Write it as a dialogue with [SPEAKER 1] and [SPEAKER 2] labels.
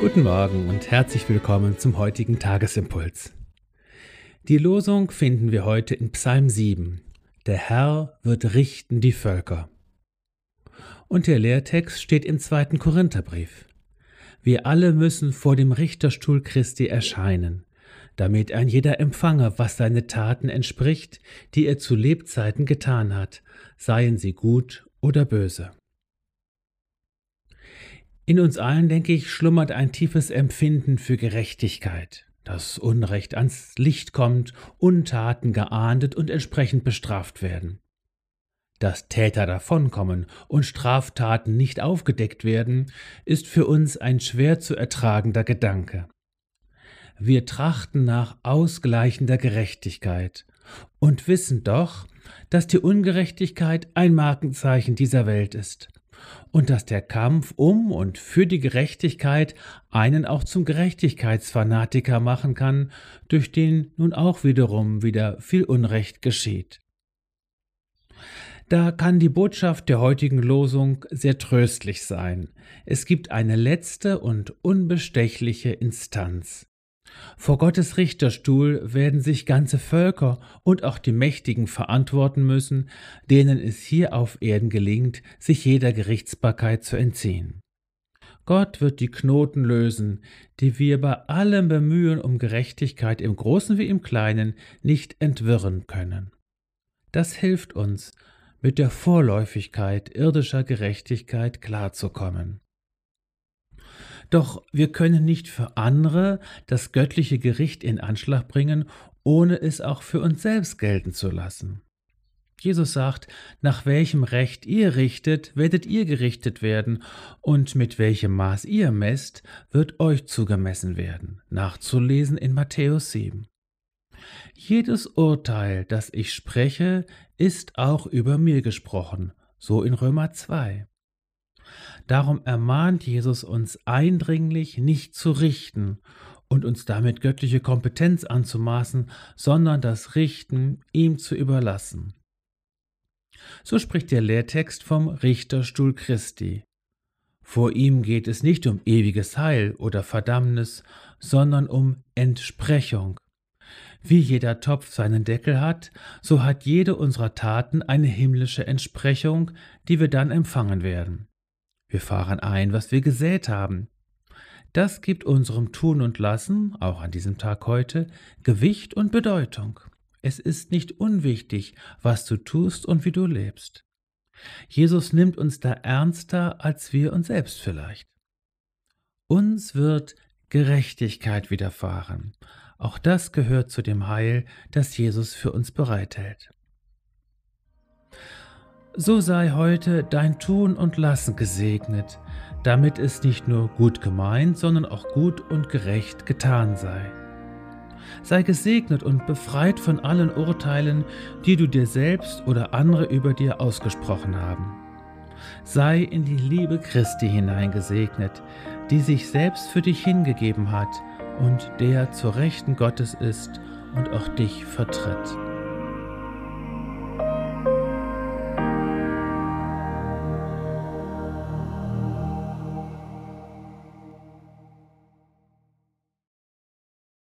[SPEAKER 1] Guten Morgen und herzlich willkommen zum heutigen Tagesimpuls. Die Losung finden wir heute in Psalm 7. Der Herr wird richten die Völker. Und der Lehrtext steht im zweiten Korintherbrief. Wir alle müssen vor dem Richterstuhl Christi erscheinen, damit ein jeder empfange, was seine Taten entspricht, die er zu Lebzeiten getan hat, seien sie gut oder böse. In uns allen, denke ich, schlummert ein tiefes Empfinden für Gerechtigkeit, dass Unrecht ans Licht kommt, Untaten geahndet und entsprechend bestraft werden. Dass Täter davonkommen und Straftaten nicht aufgedeckt werden, ist für uns ein schwer zu ertragender Gedanke. Wir trachten nach ausgleichender Gerechtigkeit und wissen doch, dass die Ungerechtigkeit ein Markenzeichen dieser Welt ist und dass der Kampf um und für die Gerechtigkeit einen auch zum Gerechtigkeitsfanatiker machen kann, durch den nun auch wiederum wieder viel Unrecht geschieht. Da kann die Botschaft der heutigen Losung sehr tröstlich sein. Es gibt eine letzte und unbestechliche Instanz. Vor Gottes Richterstuhl werden sich ganze Völker und auch die Mächtigen verantworten müssen, denen es hier auf Erden gelingt, sich jeder Gerichtsbarkeit zu entziehen. Gott wird die Knoten lösen, die wir bei allem Bemühen um Gerechtigkeit im Großen wie im Kleinen nicht entwirren können. Das hilft uns, mit der Vorläufigkeit irdischer Gerechtigkeit klarzukommen. Doch wir können nicht für andere das göttliche Gericht in Anschlag bringen, ohne es auch für uns selbst gelten zu lassen. Jesus sagt, nach welchem Recht ihr richtet, werdet ihr gerichtet werden, und mit welchem Maß ihr messt, wird euch zugemessen werden. Nachzulesen in Matthäus 7. Jedes Urteil, das ich spreche, ist auch über mir gesprochen, so in Römer 2. Darum ermahnt Jesus uns eindringlich, nicht zu richten und uns damit göttliche Kompetenz anzumaßen, sondern das Richten ihm zu überlassen. So spricht der Lehrtext vom Richterstuhl Christi. Vor ihm geht es nicht um ewiges Heil oder Verdammnis, sondern um Entsprechung. Wie jeder Topf seinen Deckel hat, so hat jede unserer Taten eine himmlische Entsprechung, die wir dann empfangen werden. Wir fahren ein, was wir gesät haben. Das gibt unserem Tun und Lassen, auch an diesem Tag heute, Gewicht und Bedeutung. Es ist nicht unwichtig, was du tust und wie du lebst. Jesus nimmt uns da ernster als wir uns selbst vielleicht. Uns wird Gerechtigkeit widerfahren. Auch das gehört zu dem Heil, das Jesus für uns bereithält. So sei heute dein Tun und Lassen gesegnet, damit es nicht nur gut gemeint, sondern auch gut und gerecht getan sei. Sei gesegnet und befreit von allen Urteilen, die du dir selbst oder andere über dir ausgesprochen haben. Sei in die Liebe Christi hineingesegnet, die sich selbst für dich hingegeben hat und der zur Rechten Gottes ist und auch dich vertritt.